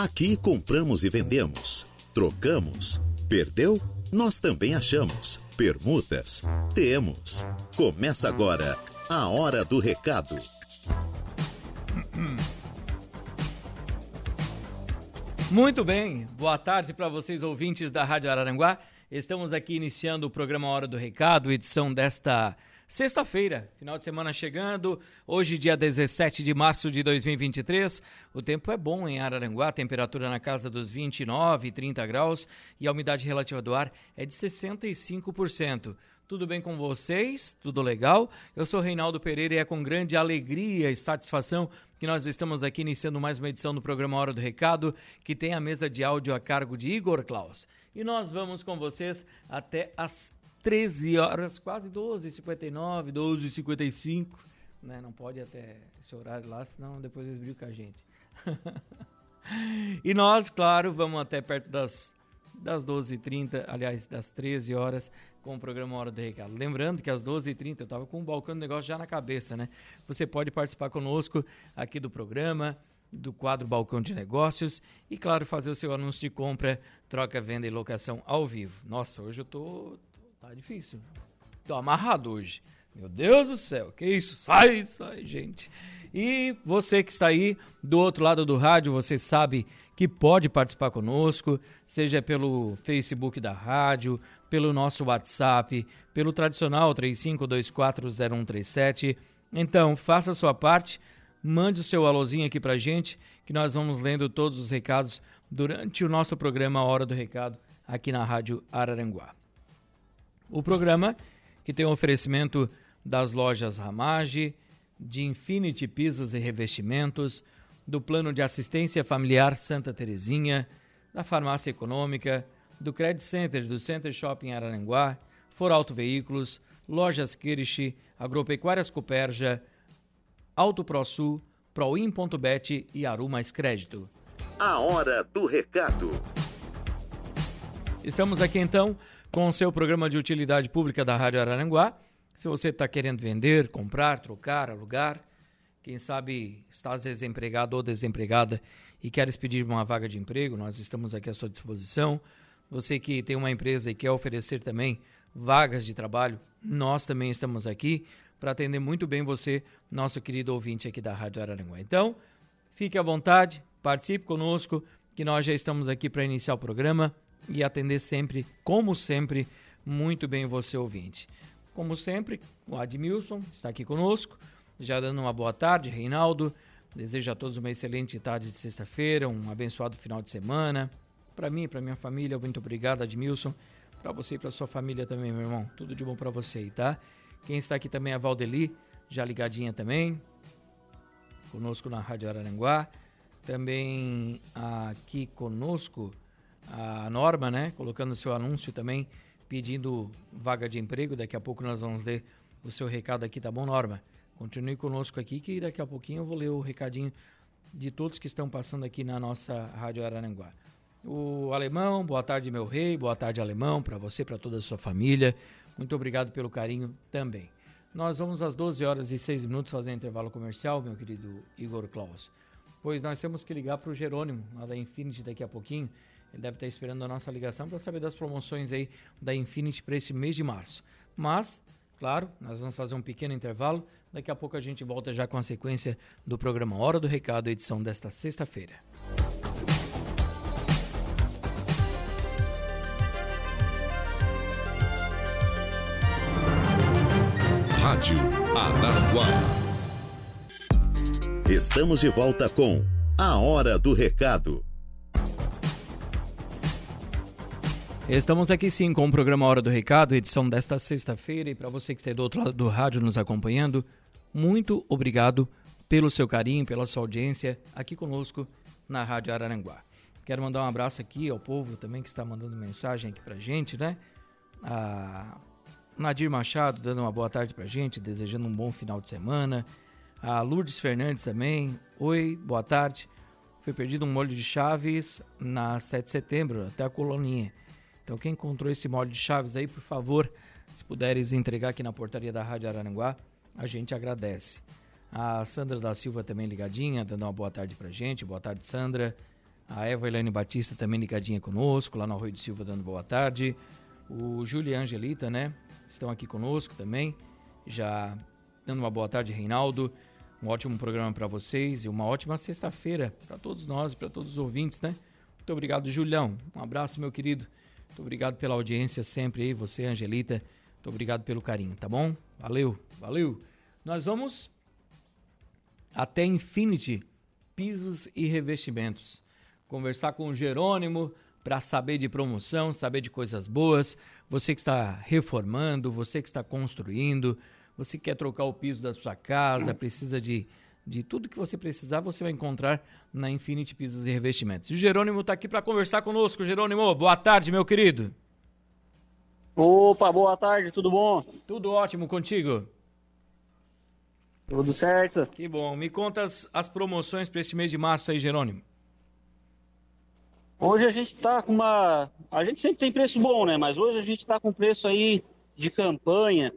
Aqui compramos e vendemos, trocamos, perdeu? Nós também achamos. Permutas? Temos. Começa agora a Hora do Recado. Muito bem, boa tarde para vocês ouvintes da Rádio Araranguá. Estamos aqui iniciando o programa Hora do Recado, edição desta Sexta-feira, final de semana chegando, hoje dia 17 de março de 2023. O tempo é bom em Araranguá, temperatura na casa dos 29, 30 graus e a umidade relativa do ar é de 65%. Tudo bem com vocês? Tudo legal? Eu sou Reinaldo Pereira e é com grande alegria e satisfação que nós estamos aqui iniciando mais uma edição do programa Hora do Recado, que tem a mesa de áudio a cargo de Igor Klaus. E nós vamos com vocês até as 13 horas, quase 12, 59, 12, 55. Né? Não pode até esse horário lá, senão depois eles brigam com a gente. e nós, claro, vamos até perto das, das 12h30, aliás, das 13 horas, com o programa Hora do Recado. Lembrando que às 12h30 eu estava com o balcão do negócio já na cabeça, né? Você pode participar conosco aqui do programa, do quadro Balcão de Negócios e, claro, fazer o seu anúncio de compra, troca, venda e locação ao vivo. Nossa, hoje eu tô, Tá difícil. Tô amarrado hoje. Meu Deus do céu, que isso? Sai, sai, gente. E você que está aí do outro lado do rádio, você sabe que pode participar conosco, seja pelo Facebook da rádio, pelo nosso WhatsApp, pelo tradicional 35240137. Então, faça a sua parte, mande o seu alôzinho aqui pra gente, que nós vamos lendo todos os recados durante o nosso programa Hora do Recado aqui na Rádio Araranguá. O programa, que tem um oferecimento das lojas Ramage, de Infinity Pisos e Revestimentos, do Plano de Assistência Familiar Santa Terezinha, da Farmácia Econômica, do Credit Center do Center Shopping Araranguá, For Auto Veículos, Lojas Kirsch, Agropecuárias Coperja, Auto ProSul, Proin.bet e Aru Mais Crédito. A hora do recado. Estamos aqui então com o seu programa de utilidade pública da Rádio Araranguá. Se você está querendo vender, comprar, trocar, alugar, quem sabe está desempregado ou desempregada e quer pedir uma vaga de emprego, nós estamos aqui à sua disposição. Você que tem uma empresa e quer oferecer também vagas de trabalho, nós também estamos aqui para atender muito bem você, nosso querido ouvinte aqui da Rádio Araranguá. Então, fique à vontade, participe conosco, que nós já estamos aqui para iniciar o programa e atender sempre, como sempre, muito bem você ouvinte. Como sempre, o Admilson está aqui conosco, já dando uma boa tarde, Reinaldo. Desejo a todos uma excelente tarde de sexta-feira, um abençoado final de semana. Para mim, para minha família, muito obrigado, Admilson. Para você e para sua família também, meu irmão. Tudo de bom para você, tá? Quem está aqui também é a Valdeli, já ligadinha também. Conosco na Rádio Araranguá. Também aqui conosco a Norma, né, colocando seu anúncio também, pedindo vaga de emprego. Daqui a pouco nós vamos ler o seu recado aqui, tá bom, Norma? Continue conosco aqui que daqui a pouquinho eu vou ler o recadinho de todos que estão passando aqui na nossa Rádio Araranguá. O Alemão, boa tarde, meu rei, boa tarde, Alemão, para você, para toda a sua família. Muito obrigado pelo carinho também. Nós vamos às 12 horas e 6 minutos fazer intervalo comercial, meu querido Igor Klaus. Pois nós temos que ligar para o Jerônimo, lá da Infinity, daqui a pouquinho ele deve estar esperando a nossa ligação para saber das promoções aí da Infinity para esse mês de março. Mas, claro, nós vamos fazer um pequeno intervalo. Daqui a pouco a gente volta já com a sequência do programa Hora do Recado, edição desta sexta-feira. Rádio Araranguá. Estamos de volta com A Hora do Recado. Estamos aqui sim com o programa Hora do Recado, edição desta sexta-feira. E para você que está do outro lado do rádio nos acompanhando, muito obrigado pelo seu carinho, pela sua audiência aqui conosco na Rádio Araranguá. Quero mandar um abraço aqui ao povo também que está mandando mensagem aqui para gente, né? A Nadir Machado dando uma boa tarde para gente, desejando um bom final de semana. A Lourdes Fernandes também. Oi, boa tarde. Foi perdido um molho de chaves na 7 de setembro, até a coloninha. Então, quem encontrou esse molde de chaves aí, por favor, se puderes entregar aqui na portaria da Rádio Araranguá, a gente agradece. A Sandra da Silva também ligadinha, dando uma boa tarde pra gente. Boa tarde, Sandra. A Eva Helene Batista também ligadinha conosco, lá no Arroio de Silva dando boa tarde. O Júlio e a Angelita, né? Estão aqui conosco também. Já dando uma boa tarde, Reinaldo. Um ótimo programa para vocês e uma ótima sexta-feira para todos nós, para todos os ouvintes, né? Muito obrigado, Julião. Um abraço, meu querido. Muito obrigado pela audiência sempre aí, você, Angelita. Muito obrigado pelo carinho, tá bom? Valeu, valeu. Nós vamos até Infinity Pisos e Revestimentos. Conversar com o Jerônimo para saber de promoção, saber de coisas boas. Você que está reformando, você que está construindo, você quer trocar o piso da sua casa, precisa de, de tudo que você precisar, você vai encontrar na Infinity Pisos e Revestimentos. E o Jerônimo está aqui para conversar conosco. Jerônimo, boa tarde, meu querido. Opa, boa tarde, tudo bom? Tudo ótimo contigo? Tudo certo. Que bom. Me conta as, as promoções para este mês de março aí, Jerônimo. Hoje a gente está com uma. A gente sempre tem preço bom, né? Mas hoje a gente está com preço aí de campanha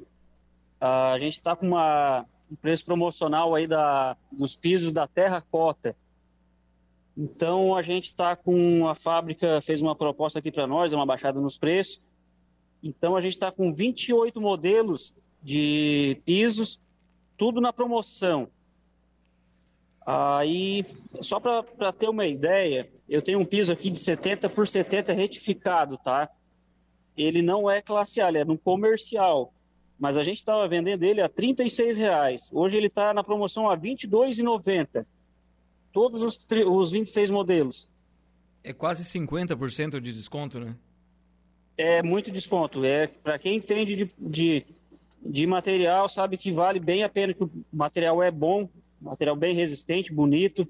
a gente está com uma, um preço promocional aí da, dos pisos da terracota. Então a gente está com a fábrica fez uma proposta aqui para nós, uma baixada nos preços. Então a gente está com 28 modelos de pisos, tudo na promoção. Aí, só para ter uma ideia, eu tenho um piso aqui de 70 por 70 retificado, tá? Ele não é classe A, ele é no comercial mas a gente estava vendendo ele a R$ reais. Hoje ele está na promoção a R$ 22,90. Todos os, os 26 modelos. É quase 50% de desconto, né? É muito desconto. É para quem entende de, de, de, material, sabe que vale bem a pena, que o material é bom, material bem resistente, bonito,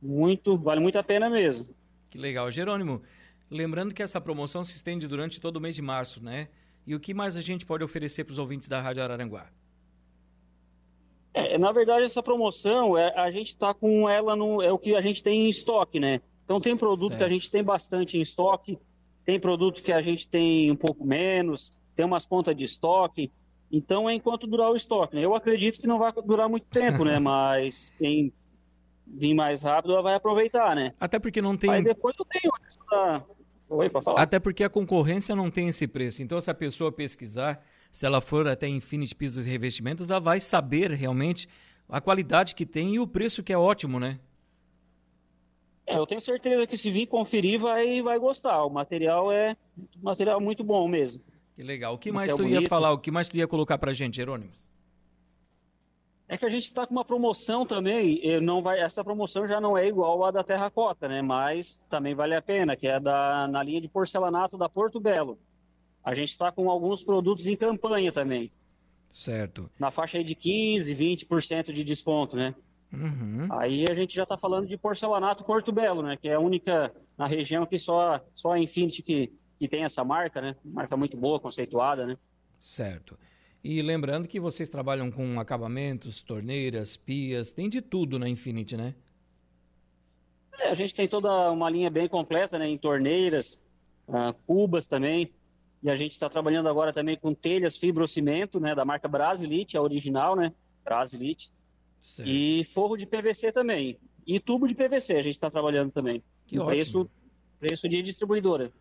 muito, vale muito a pena mesmo. Que legal, Jerônimo. Lembrando que essa promoção se estende durante todo o mês de março, né? E o que mais a gente pode oferecer para os ouvintes da Rádio Araranguá? É, na verdade, essa promoção, é, a gente está com ela no. É o que a gente tem em estoque, né? Então tem produto certo. que a gente tem bastante em estoque, tem produto que a gente tem um pouco menos, tem umas contas de estoque. Então é enquanto durar o estoque, né? Eu acredito que não vai durar muito tempo, né? Mas quem vir mais rápido vai aproveitar, né? Até porque não tem. Aí depois eu tenho Oi, falar. Até porque a concorrência não tem esse preço. Então, se a pessoa pesquisar, se ela for até Infinity Pisos e Revestimentos, ela vai saber realmente a qualidade que tem e o preço que é ótimo, né? É, eu tenho certeza que se vir conferir vai, vai gostar. O material é material muito bom mesmo. Que legal. O que mais tu bonito. ia falar? O que mais tu ia colocar pra gente, Jerônimo? É que a gente está com uma promoção também, não vai, essa promoção já não é igual à da Terracota, né? Mas também vale a pena, que é da, na linha de porcelanato da Porto Belo. A gente está com alguns produtos em campanha também. Certo. Na faixa aí de 15, 20% de desconto, né? Uhum. Aí a gente já está falando de porcelanato Porto Belo, né? Que é a única na região que só, só a Infinity que, que tem essa marca, né? Marca muito boa, conceituada, né? Certo. E lembrando que vocês trabalham com acabamentos, torneiras, pias, tem de tudo na Infinity, né? É, a gente tem toda uma linha bem completa, né? Em torneiras, uh, cubas também. E a gente está trabalhando agora também com telhas fibrocimento, né? Da marca Brasilite, a original, né? Brasilite. Certo. E forro de PVC também. E tubo de PVC a gente está trabalhando também. Que ótimo. preço, preço de distribuidora.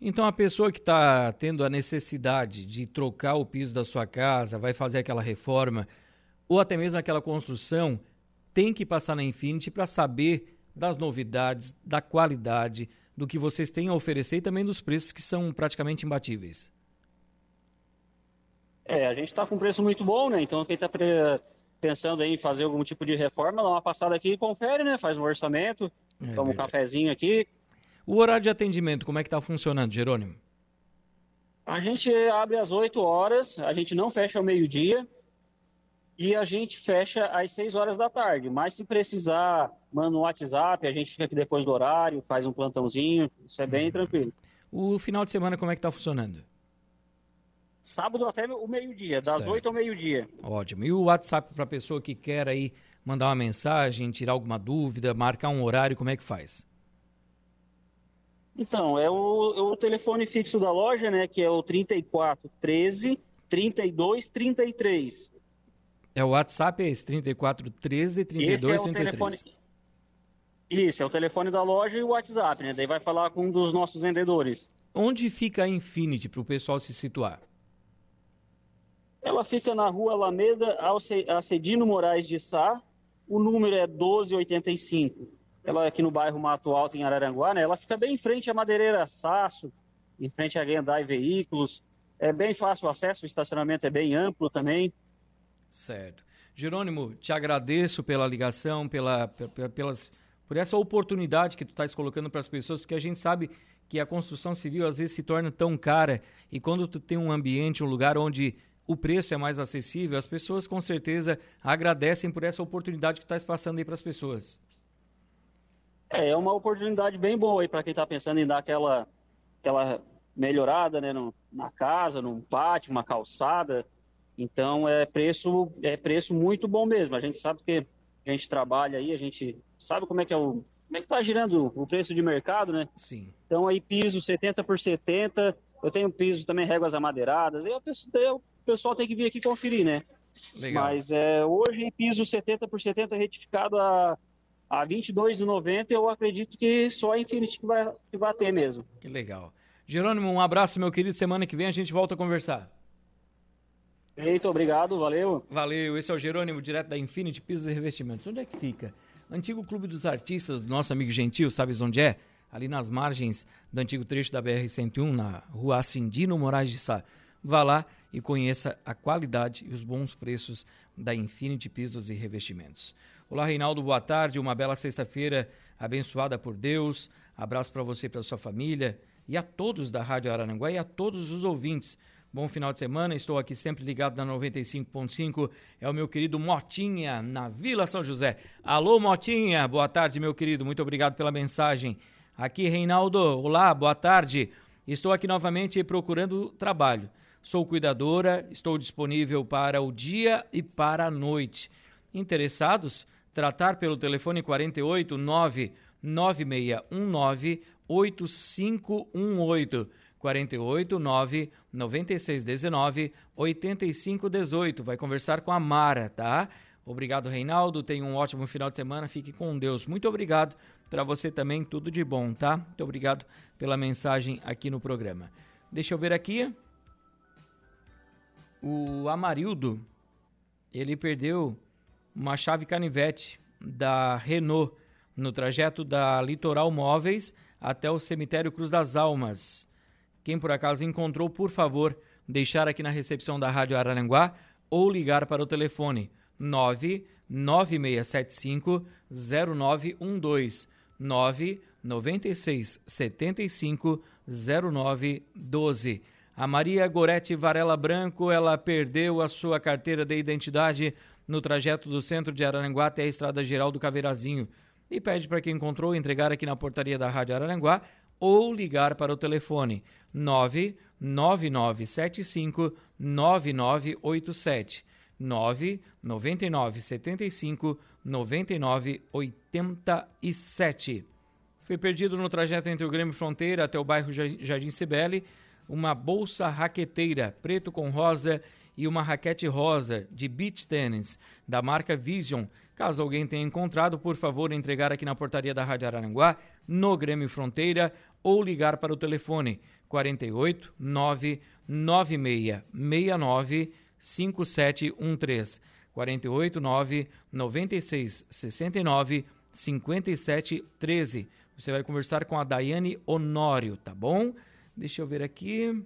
Então a pessoa que está tendo a necessidade de trocar o piso da sua casa, vai fazer aquela reforma, ou até mesmo aquela construção, tem que passar na Infinity para saber das novidades, da qualidade, do que vocês têm a oferecer e também dos preços que são praticamente imbatíveis. É, a gente está com um preço muito bom, né? Então quem está pensando em fazer algum tipo de reforma, dá uma passada aqui e confere, né? Faz um orçamento, é toma um cafezinho aqui, o horário de atendimento, como é que está funcionando, Jerônimo? A gente abre às 8 horas, a gente não fecha ao meio-dia e a gente fecha às 6 horas da tarde. Mas se precisar, manda um WhatsApp, a gente fica aqui depois do horário, faz um plantãozinho, isso é bem uhum. tranquilo. O final de semana, como é que está funcionando? Sábado até o meio-dia, das certo. 8 ao meio-dia. Ótimo. E o WhatsApp para a pessoa que quer aí mandar uma mensagem, tirar alguma dúvida, marcar um horário, como é que faz? Então, é o, é o telefone fixo da loja, né? Que é o 34 13 32 33. É o WhatsApp, é esse 34 13 32 esse é o 33. Telefone... Isso, é o telefone da loja e o WhatsApp, né? Daí vai falar com um dos nossos vendedores. Onde fica a Infinity para o pessoal se situar? Ela fica na rua Alameda, Acedino Moraes de Sá. O número é 1285. Ela aqui no bairro Mato Alto, em Araranguá, né? Ela fica bem em frente à Madeireira Saço, em frente à Gendai Veículos. É bem fácil o acesso, o estacionamento é bem amplo também. Certo. Jerônimo, te agradeço pela ligação, pela, pelas, por essa oportunidade que tu estás colocando para as pessoas, porque a gente sabe que a construção civil às vezes se torna tão cara e quando tu tem um ambiente, um lugar onde o preço é mais acessível, as pessoas com certeza agradecem por essa oportunidade que estás passando aí para as pessoas. É, é uma oportunidade bem boa aí para quem está pensando em dar aquela, aquela melhorada né, no, na casa, num pátio, uma calçada. Então é preço, é preço muito bom mesmo. A gente sabe que a gente trabalha aí, a gente sabe como é que é o. Como é que tá girando o preço de mercado, né? Sim. Então aí piso 70 por 70, eu tenho piso também réguas amadeiradas, aí o pessoal tem que vir aqui conferir, né? Legal. Mas é, hoje piso 70 por 70 retificado a, a R$ 22,90, eu acredito que só a Infinity que vai, que vai ter mesmo. Que legal. Jerônimo, um abraço, meu querido. Semana que vem a gente volta a conversar. Eita, obrigado, valeu. Valeu, esse é o Jerônimo, direto da Infinity Pisos e Revestimentos. Onde é que fica? Antigo Clube dos Artistas, nosso amigo Gentil, sabes onde é? Ali nas margens do antigo trecho da BR-101, na rua Acindino Moraes de Sá. Vá lá e conheça a qualidade e os bons preços da Infinity Pisos e Revestimentos. Olá, Reinaldo, boa tarde. Uma bela sexta-feira abençoada por Deus. Abraço para você e para sua família e a todos da Rádio Araranguá e a todos os ouvintes. Bom final de semana, estou aqui sempre ligado na 95.5. É o meu querido Motinha, na Vila São José. Alô, Motinha, boa tarde, meu querido. Muito obrigado pela mensagem. Aqui, Reinaldo. Olá, boa tarde. Estou aqui novamente procurando trabalho. Sou cuidadora, estou disponível para o dia e para a noite. Interessados? Tratar pelo telefone 48 99619 8518. 48 9 9619 8518. Vai conversar com a Mara, tá? Obrigado, Reinaldo. Tenha um ótimo final de semana. Fique com Deus. Muito obrigado. Para você também, tudo de bom, tá? Muito obrigado pela mensagem aqui no programa. Deixa eu ver aqui. O Amarildo, ele perdeu uma chave canivete da Renault no trajeto da Litoral Móveis até o cemitério Cruz das Almas. Quem por acaso encontrou, por favor, deixar aqui na recepção da Rádio Araranguá ou ligar para o telefone 99675 0912 996 75 0912. A Maria Gorete Varela Branco, ela perdeu a sua carteira de identidade no trajeto do centro de Araranguá até a Estrada Geral do Caveirazinho e pede para quem encontrou entregar aqui na portaria da Rádio Araranguá ou ligar para o telefone 99975 9987 99975 9987. Foi perdido no trajeto entre o Grêmio Fronteira até o bairro Jardim Cibele uma bolsa raqueteira preto com rosa e uma raquete rosa de beach tennis da marca Vision Caso alguém tenha encontrado, por favor, entregar aqui na portaria da Rádio Araranguá, no Grêmio Fronteira, ou ligar para o telefone 48 99669 5713. 48 9 96 69 57 13. Você vai conversar com a Daiane Honório, tá bom? Deixa eu ver aqui.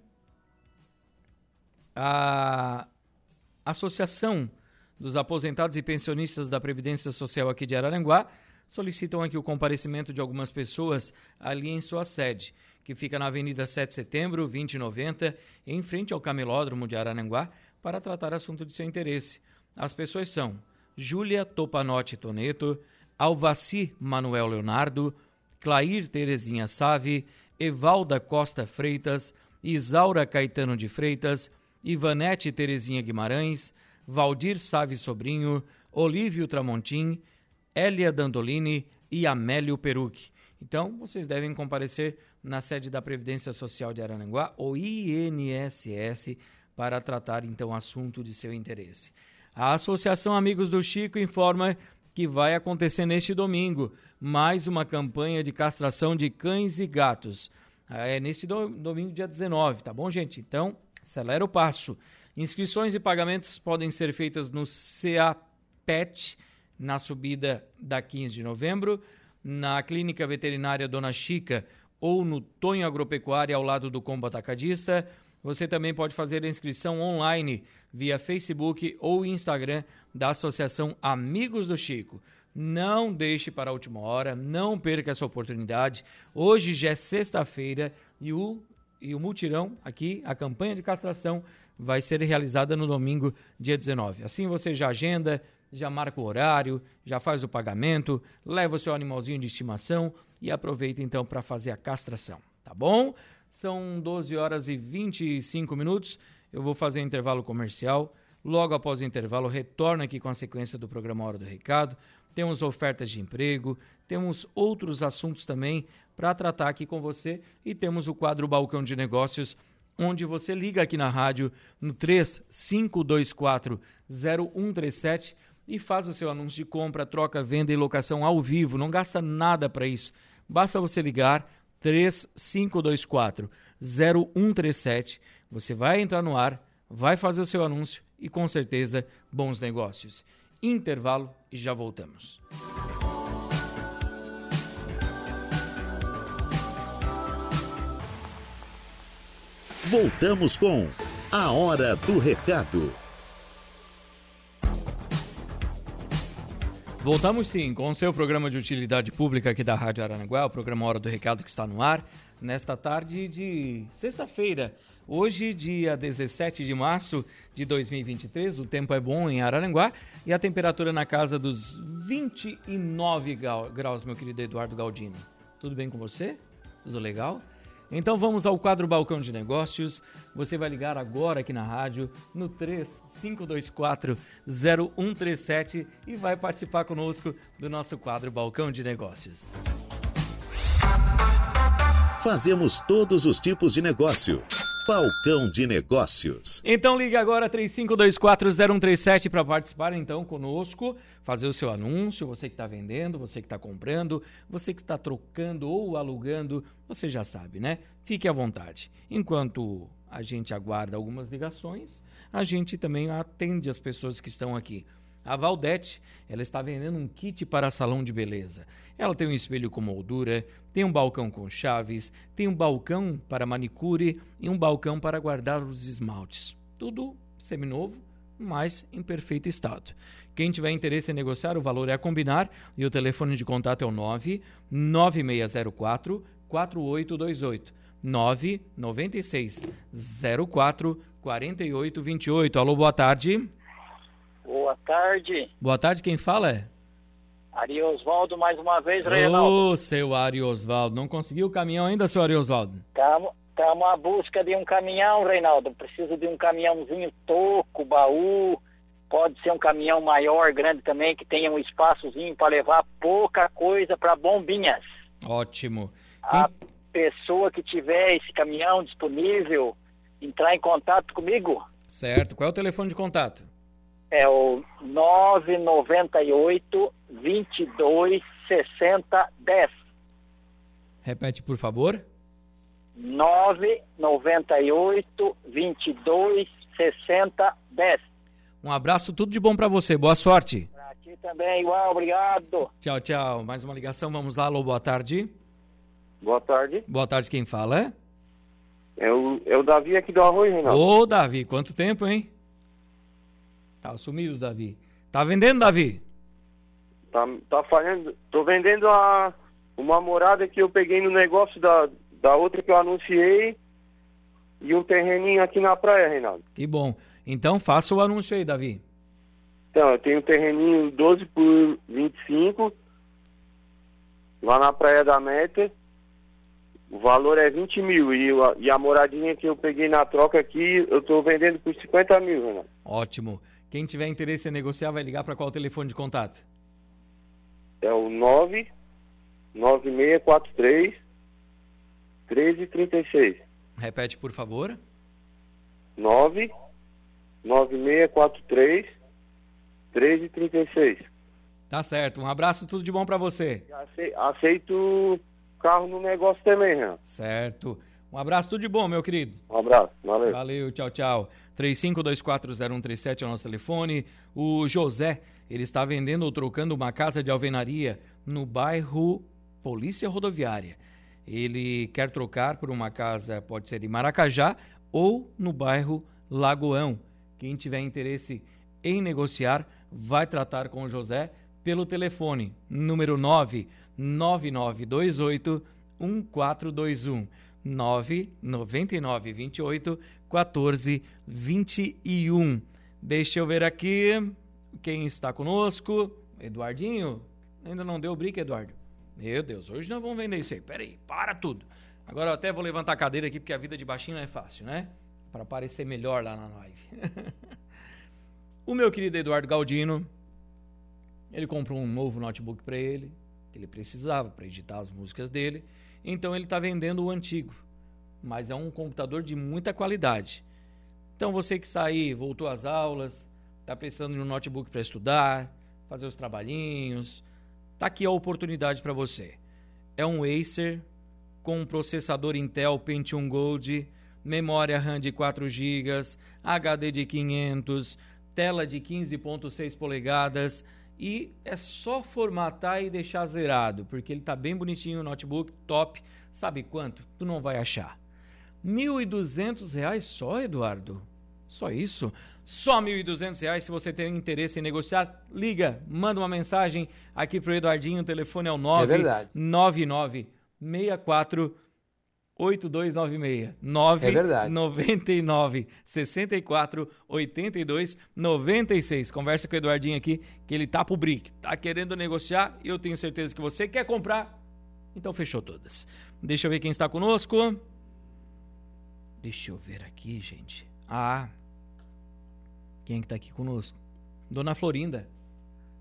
A Associação dos aposentados e pensionistas da Previdência Social aqui de Araranguá solicitam aqui o comparecimento de algumas pessoas ali em sua sede, que fica na Avenida 7 de Setembro, 2090, em frente ao Camelódromo de Araranguá, para tratar assunto de seu interesse. As pessoas são Júlia Topanotti Toneto, Alvaci Manuel Leonardo, Clair Terezinha Save, Evalda Costa Freitas, Isaura Caetano de Freitas, Ivanete Terezinha Guimarães, Valdir Save Sobrinho, Olívio Tramontim, Elia Dandolini e Amélio Perucci. Então, vocês devem comparecer na sede da Previdência Social de Arananguá, ou INSS, para tratar então assunto de seu interesse. A Associação Amigos do Chico informa que vai acontecer neste domingo. Mais uma campanha de castração de cães e gatos. É neste do, domingo, dia 19, tá bom, gente? Então, acelera o passo. Inscrições e pagamentos podem ser feitas no CAPET, na subida da 15 de novembro, na Clínica Veterinária Dona Chica ou no Tonho Agropecuária ao lado do Combo Atacadista. Você também pode fazer a inscrição online via Facebook ou Instagram da Associação Amigos do Chico. Não deixe para a última hora, não perca essa oportunidade. Hoje já é sexta-feira e o, e o multirão aqui, a campanha de castração, vai ser realizada no domingo, dia 19. Assim você já agenda, já marca o horário, já faz o pagamento, leva o seu animalzinho de estimação e aproveita então para fazer a castração, tá bom? São 12 horas e 25 minutos. Eu vou fazer um intervalo comercial. Logo após o intervalo, retorno aqui com a sequência do programa Hora do Recado. Temos ofertas de emprego, temos outros assuntos também para tratar aqui com você e temos o quadro Balcão de Negócios, onde você liga aqui na rádio no 3524 0137 e faz o seu anúncio de compra, troca, venda e locação ao vivo. Não gasta nada para isso. Basta você ligar 3524 0137. Você vai entrar no ar, vai fazer o seu anúncio e com certeza bons negócios. Intervalo e já voltamos. Voltamos com a Hora do Recado. Voltamos sim com o seu programa de utilidade pública aqui da Rádio Aranaguá, o programa Hora do Recado que está no ar, nesta tarde de sexta-feira, hoje, dia 17 de março de 2023. O tempo é bom em Araranguá e a temperatura na casa dos 29 graus, meu querido Eduardo Galdino. Tudo bem com você? Tudo legal? Então vamos ao quadro Balcão de Negócios. Você vai ligar agora aqui na rádio no 3524 0137 e vai participar conosco do nosso quadro Balcão de Negócios. Fazemos todos os tipos de negócio. Balcão de Negócios. Então ligue agora 35240137 para participar então conosco, fazer o seu anúncio, você que está vendendo, você que está comprando, você que está trocando ou alugando, você já sabe, né? Fique à vontade. Enquanto a gente aguarda algumas ligações, a gente também atende as pessoas que estão aqui. A Valdete, ela está vendendo um kit para salão de beleza. Ela tem um espelho com moldura, tem um balcão com chaves, tem um balcão para manicure e um balcão para guardar os esmaltes. Tudo seminovo, mas em perfeito estado. Quem tiver interesse em negociar, o valor é a combinar e o telefone de contato é o 9 9604 4828. 996 04 4828. Alô, boa tarde. Boa tarde. Boa tarde, quem fala é? Ari Osvaldo mais uma vez, Reinaldo. Ô, seu Ari Osvaldo, não conseguiu o caminhão ainda, seu Ari Osvaldo? Estamos à busca de um caminhão, Reinaldo. Preciso de um caminhãozinho toco, baú. Pode ser um caminhão maior, grande também, que tenha um espaçozinho para levar pouca coisa para bombinhas. Ótimo. Quem... A pessoa que tiver esse caminhão disponível, entrar em contato comigo. Certo. Qual é o telefone de contato? É o 998 22 60 10. Repete, por favor. 998 22 60 10. Um abraço, tudo de bom para você. Boa sorte. Pra ti também, igual, obrigado. Tchau, tchau. Mais uma ligação, vamos lá. Alô, boa tarde. Boa tarde. Boa tarde, quem fala é? É o, é o Davi aqui do Arroio, Reinaldo. Ô, Davi, quanto tempo, hein? Tá sumido, Davi. Tá vendendo, Davi? Tá, tá falhando. Tô vendendo a, uma morada que eu peguei no negócio da, da outra que eu anunciei e um terreninho aqui na praia, Reinaldo. Que bom. Então faça o anúncio aí, Davi. Então, eu tenho um terreninho 12 por 25 lá na Praia da Meta. O valor é 20 mil e, e a moradinha que eu peguei na troca aqui, eu estou vendendo por 50 mil, Renato. Ótimo. Quem tiver interesse em negociar vai ligar para qual telefone de contato? É o 99643 1336. Repete, por favor. 99643 1336. Tá certo. Um abraço, tudo de bom para você. Aceito carro no negócio também, né? Certo. Um abraço, tudo de bom, meu querido. Um abraço, valeu. Valeu, tchau, tchau. 35240137 é o nosso telefone. O José, ele está vendendo ou trocando uma casa de alvenaria no bairro Polícia Rodoviária. Ele quer trocar por uma casa, pode ser em Maracajá ou no bairro Lagoão. Quem tiver interesse em negociar, vai tratar com o José pelo telefone número 99928 1421 99928 1421. Deixa eu ver aqui quem está conosco. Eduardinho? Ainda não deu o brick, Eduardo? Meu Deus, hoje nós vamos vender isso aí. Pera aí, para tudo. Agora eu até vou levantar a cadeira aqui porque a vida de baixinho não é fácil, né? Para parecer melhor lá na live. o meu querido Eduardo Galdino, ele comprou um novo notebook para ele, que ele precisava para editar as músicas dele. Então ele está vendendo o antigo, mas é um computador de muita qualidade. Então você que está aí, voltou às aulas, está precisando de um notebook para estudar, fazer os trabalhinhos, Tá aqui a oportunidade para você. É um Acer com processador Intel Pentium Gold, memória RAM de 4 GB, HD de 500, tela de 15.6 polegadas e é só formatar e deixar zerado, porque ele tá bem bonitinho, o notebook top. Sabe quanto? Tu não vai achar. R$ 1.200 só, Eduardo? Só isso? Só R$ 1.200 se você tem interesse em negociar. Liga, manda uma mensagem aqui pro Eduardinho, o telefone é o 99964 8296 9 é verdade. 99 64 82 96. Conversa com o Eduardinho aqui, que ele tá pro brick. Tá querendo negociar e eu tenho certeza que você quer comprar. Então fechou todas. Deixa eu ver quem está conosco. Deixa eu ver aqui, gente. Ah, quem é que está aqui conosco? Dona Florinda.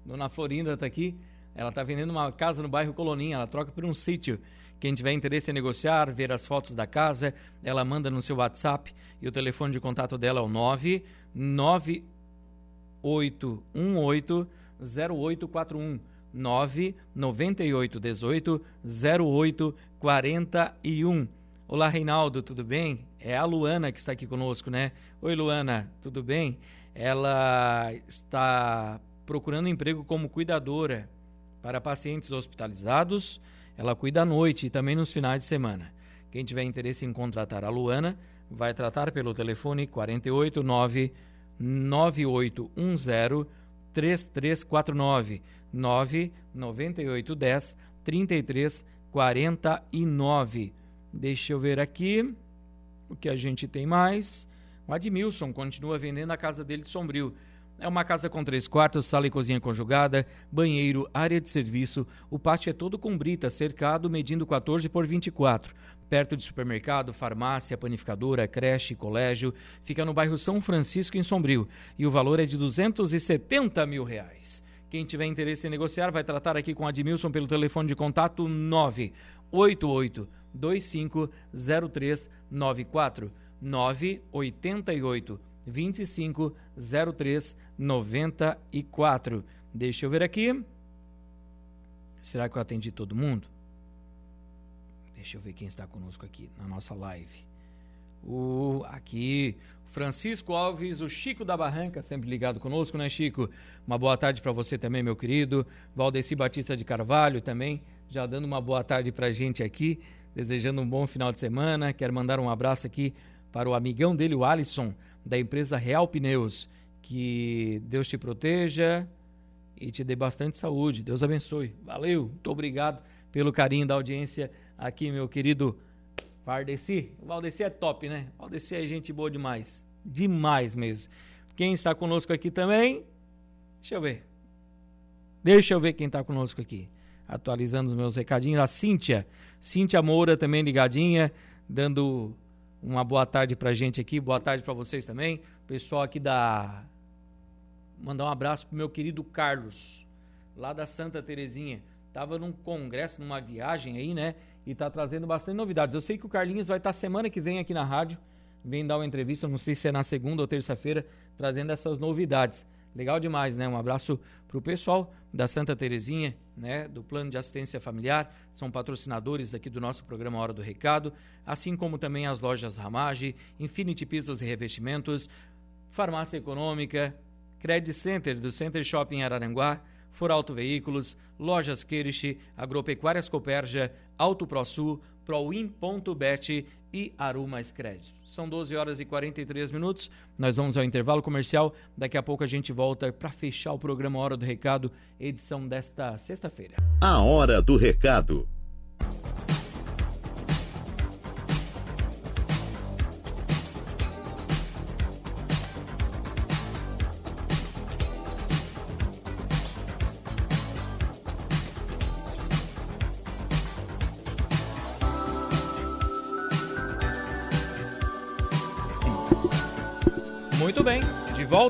Dona Florinda está aqui. Ela está vendendo uma casa no bairro Coloninha. Ela troca por um sítio. Quem tiver interesse em negociar, ver as fotos da casa, ela manda no seu WhatsApp. E o telefone de contato dela é o 99818 0841. 99818 0841. Olá, Reinaldo, tudo bem? É a Luana que está aqui conosco, né? Oi, Luana, tudo bem? ela está procurando emprego como cuidadora para pacientes hospitalizados. Ela cuida à noite e também nos finais de semana. Quem tiver interesse em contratar a Luana, vai tratar pelo telefone 489 9810 3349 99810 3349. Deixa eu ver aqui o que a gente tem mais. O Admilson continua vendendo a casa dele de Sombrio. É uma casa com três quartos, sala e cozinha conjugada, banheiro, área de serviço. O pátio é todo com brita, cercado, medindo 14 por 24. Perto de supermercado, farmácia, panificadora, creche, colégio. Fica no bairro São Francisco, em Sombrio. E o valor é de 270 mil reais. Quem tiver interesse em negociar vai tratar aqui com Admilson pelo telefone de contato 988 250394. 988 25 03 94. Deixa eu ver aqui. Será que eu atendi todo mundo? Deixa eu ver quem está conosco aqui na nossa live. O aqui, Francisco Alves, o Chico da Barranca, sempre ligado conosco, né, Chico? Uma boa tarde para você também, meu querido. Valdeci Batista de Carvalho também, já dando uma boa tarde para gente aqui, desejando um bom final de semana. Quero mandar um abraço aqui para o amigão dele, o Alisson, da empresa Real Pneus. Que Deus te proteja e te dê bastante saúde. Deus abençoe. Valeu, muito obrigado pelo carinho da audiência aqui, meu querido Valdeci. O Valdeci é top, né? O Valdeci é gente boa demais. Demais mesmo. Quem está conosco aqui também? Deixa eu ver. Deixa eu ver quem está conosco aqui. Atualizando os meus recadinhos. A Cíntia. Cíntia Moura também ligadinha, dando uma boa tarde pra gente aqui, boa tarde para vocês também. Pessoal aqui da. Mandar um abraço pro meu querido Carlos, lá da Santa Terezinha. Tava num congresso, numa viagem aí, né? E tá trazendo bastante novidades. Eu sei que o Carlinhos vai estar tá semana que vem aqui na rádio, vem dar uma entrevista, não sei se é na segunda ou terça-feira, trazendo essas novidades Legal demais, né? Um abraço para o pessoal da Santa Terezinha, né? Do Plano de Assistência Familiar, são patrocinadores aqui do nosso programa Hora do Recado, assim como também as lojas Ramage, Infinity Pisos e Revestimentos, Farmácia Econômica, Credit Center do Center Shopping Araranguá, For Auto Veículos, Lojas Queriche, Agropecuárias Coperja, Auto ProSul, Proin.bet e Arumas Crédito. São 12 horas e 43 minutos. Nós vamos ao intervalo comercial. Daqui a pouco a gente volta para fechar o programa Hora do Recado, edição desta sexta-feira. A Hora do Recado.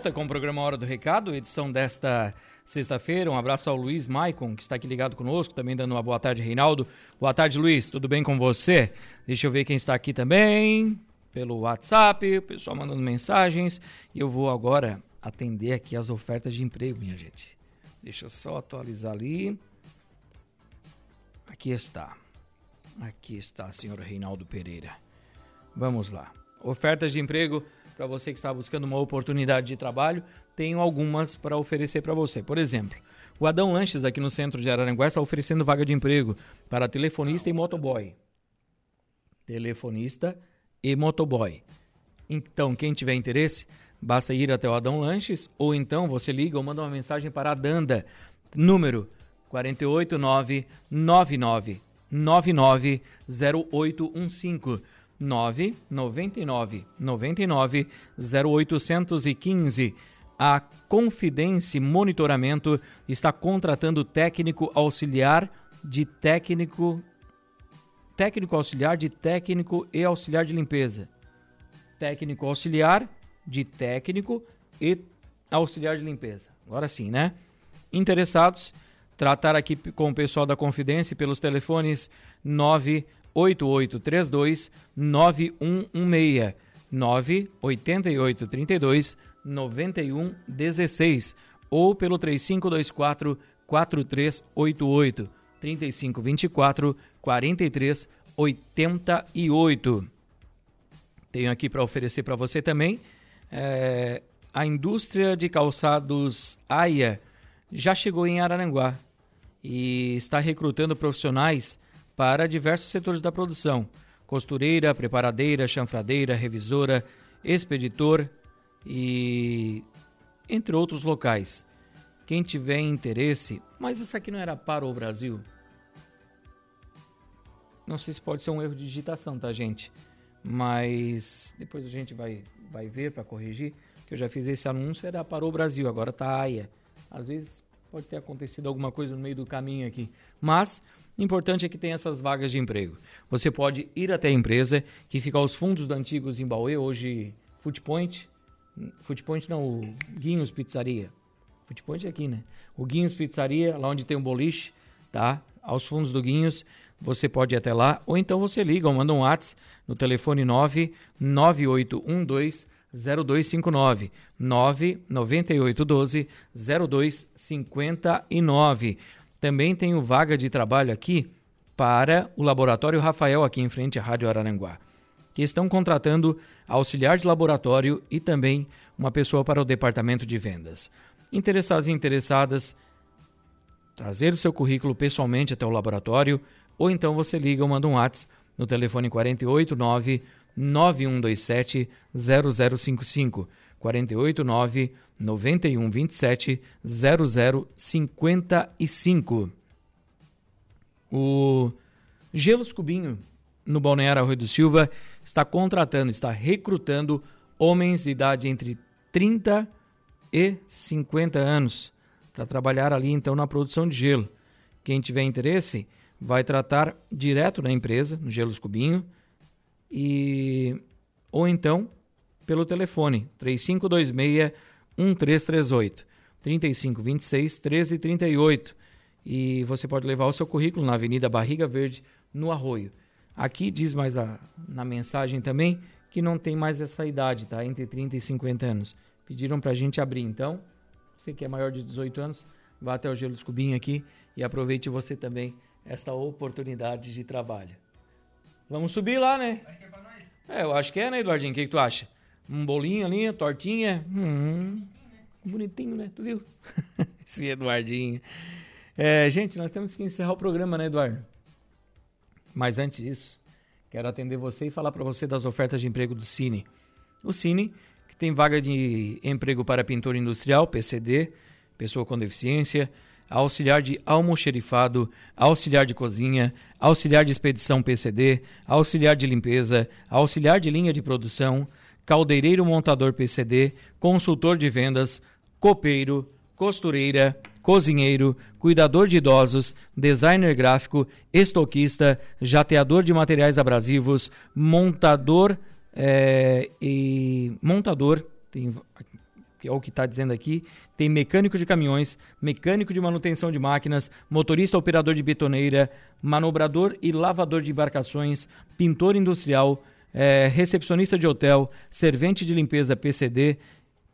Volta com o programa Hora do Recado, edição desta sexta-feira. Um abraço ao Luiz Maicon, que está aqui ligado conosco, também dando uma boa tarde, Reinaldo. Boa tarde, Luiz. Tudo bem com você? Deixa eu ver quem está aqui também, pelo WhatsApp, o pessoal mandando mensagens. E eu vou agora atender aqui as ofertas de emprego, minha gente. Deixa eu só atualizar ali. Aqui está. Aqui está, senhor Reinaldo Pereira. Vamos lá. Ofertas de emprego para você que está buscando uma oportunidade de trabalho, tenho algumas para oferecer para você. Por exemplo, o Adão Lanches, aqui no centro de Araranguá, está oferecendo vaga de emprego para telefonista e motoboy. Telefonista e motoboy. Então, quem tiver interesse, basta ir até o Adão Lanches ou então você liga ou manda uma mensagem para a Danda, número 489 99 99 0815 999 99 0815. A Confidência Monitoramento está contratando técnico auxiliar de técnico técnico auxiliar de técnico e auxiliar de limpeza. Técnico auxiliar de técnico e auxiliar de limpeza. Agora sim, né? Interessados, tratar aqui com o pessoal da Confidência pelos telefones 9 8832 9116 98832 9116 ou pelo 3524 4388 3524 4388. Tenho aqui para oferecer para você também é, a indústria de calçados AIA. Já chegou em Araranguá e está recrutando profissionais para diversos setores da produção: costureira, preparadeira, chanfradeira, revisora, expeditor e entre outros locais. Quem tiver interesse, mas isso aqui não era para o Brasil? Não sei se pode ser um erro de digitação, tá, gente? Mas depois a gente vai, vai ver para corrigir. Que eu já fiz esse anúncio, era para o Brasil, agora tá AIA. Às vezes pode ter acontecido alguma coisa no meio do caminho aqui. Mas importante é que tem essas vagas de emprego. Você pode ir até a empresa que fica aos fundos do antigo Zimbauê, hoje Footpoint. Footpoint não, o Guinhos Pizzaria. Footpoint é aqui, né? O Guinhos Pizzaria, lá onde tem um boliche, tá? Aos fundos do Guinhos, você pode ir até lá. Ou então você liga ou manda um WhatsApp no telefone 99812 0259 99812 0259. Também tenho vaga de trabalho aqui para o Laboratório Rafael, aqui em frente à Rádio Araranguá, que estão contratando auxiliar de laboratório e também uma pessoa para o departamento de vendas. Interessados e interessadas, trazer o seu currículo pessoalmente até o laboratório ou então você liga ou manda um WhatsApp no telefone 489 9127 0055 489 91 27 0055. O Gelos Cubinho, no Balneário Arroio do Silva, está contratando, está recrutando homens de idade entre 30 e 50 anos para trabalhar ali então na produção de gelo. Quem tiver interesse, vai tratar direto na empresa, no Gelos Cubinho, e ou então pelo telefone 3526 1338 3526 1338 e você pode levar o seu currículo na Avenida Barriga Verde, no Arroio. Aqui diz mais a, na mensagem também que não tem mais essa idade, tá? Entre 30 e 50 anos. Pediram para a gente abrir, então Você que é maior de 18 anos, vá até o Gelo dos Cubinhos aqui e aproveite você também esta oportunidade de trabalho. Vamos subir lá, né? Acho que é pra nós. É, eu acho que é, né, Eduardinho? O que, que tu acha? Um bolinho ali, tortinha. Hum, bonitinho, né? Tu viu? Esse Eduardinho. É, gente, nós temos que encerrar o programa, né, Eduardo? Mas antes disso, quero atender você e falar para você das ofertas de emprego do Cine. O Cine, que tem vaga de emprego para pintor industrial, PCD, pessoa com deficiência, auxiliar de almoxerifado, auxiliar de cozinha, auxiliar de expedição PCD, auxiliar de limpeza, auxiliar de linha de produção, caldeireiro montador PCD, consultor de vendas, copeiro, costureira, cozinheiro, cuidador de idosos, designer gráfico, estoquista, jateador de materiais abrasivos, montador é, e montador, tem, que é o que está dizendo aqui, tem mecânico de caminhões, mecânico de manutenção de máquinas, motorista operador de betoneira, manobrador e lavador de embarcações, pintor industrial, é, recepcionista de hotel, servente de limpeza PCD,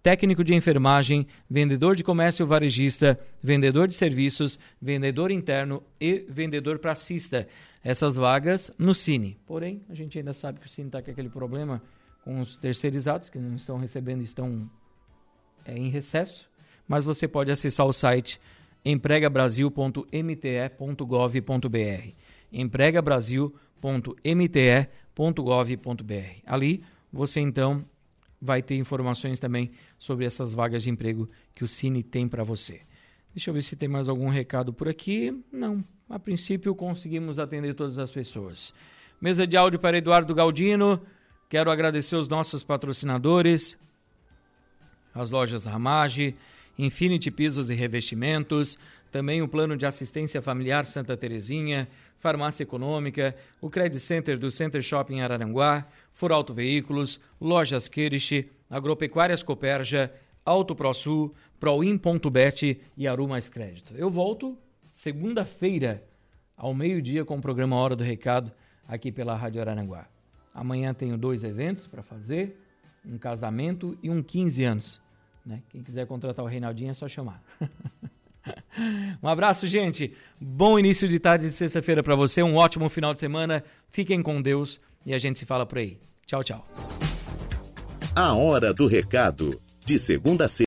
técnico de enfermagem, vendedor de comércio varejista, vendedor de serviços, vendedor interno e vendedor pracista. Essas vagas no Cine. Porém, a gente ainda sabe que o Cine está com aquele problema com os terceirizados que não estão recebendo, estão é, em recesso. Mas você pode acessar o site empregabrasil.mte.gov.br. empregabrasil.mte.gov.br. Ali você então vai ter informações também sobre essas vagas de emprego que o Cine tem para você. Deixa eu ver se tem mais algum recado por aqui. Não, a princípio conseguimos atender todas as pessoas. Mesa de áudio para Eduardo Galdino. Quero agradecer os nossos patrocinadores, as lojas Ramage, Infinity Pisos e Revestimentos, também o Plano de Assistência Familiar Santa Terezinha, Farmácia Econômica, o Credit Center do Center Shopping Araranguá, Furauto Veículos, Lojas Queriche, Agropecuárias Coperja, Auto ProSul, Proin.bet e Aru Mais Crédito. Eu volto segunda-feira, ao meio-dia, com o programa Hora do Recado, aqui pela Rádio Araranguá. Amanhã tenho dois eventos para fazer, um casamento e um 15 anos. Né? Quem quiser contratar o Reinaldinho é só chamar. um abraço, gente. Bom início de tarde de sexta-feira para você. Um ótimo final de semana. Fiquem com Deus e a gente se fala por aí. Tchau, tchau. A hora do recado. De segunda a sexta.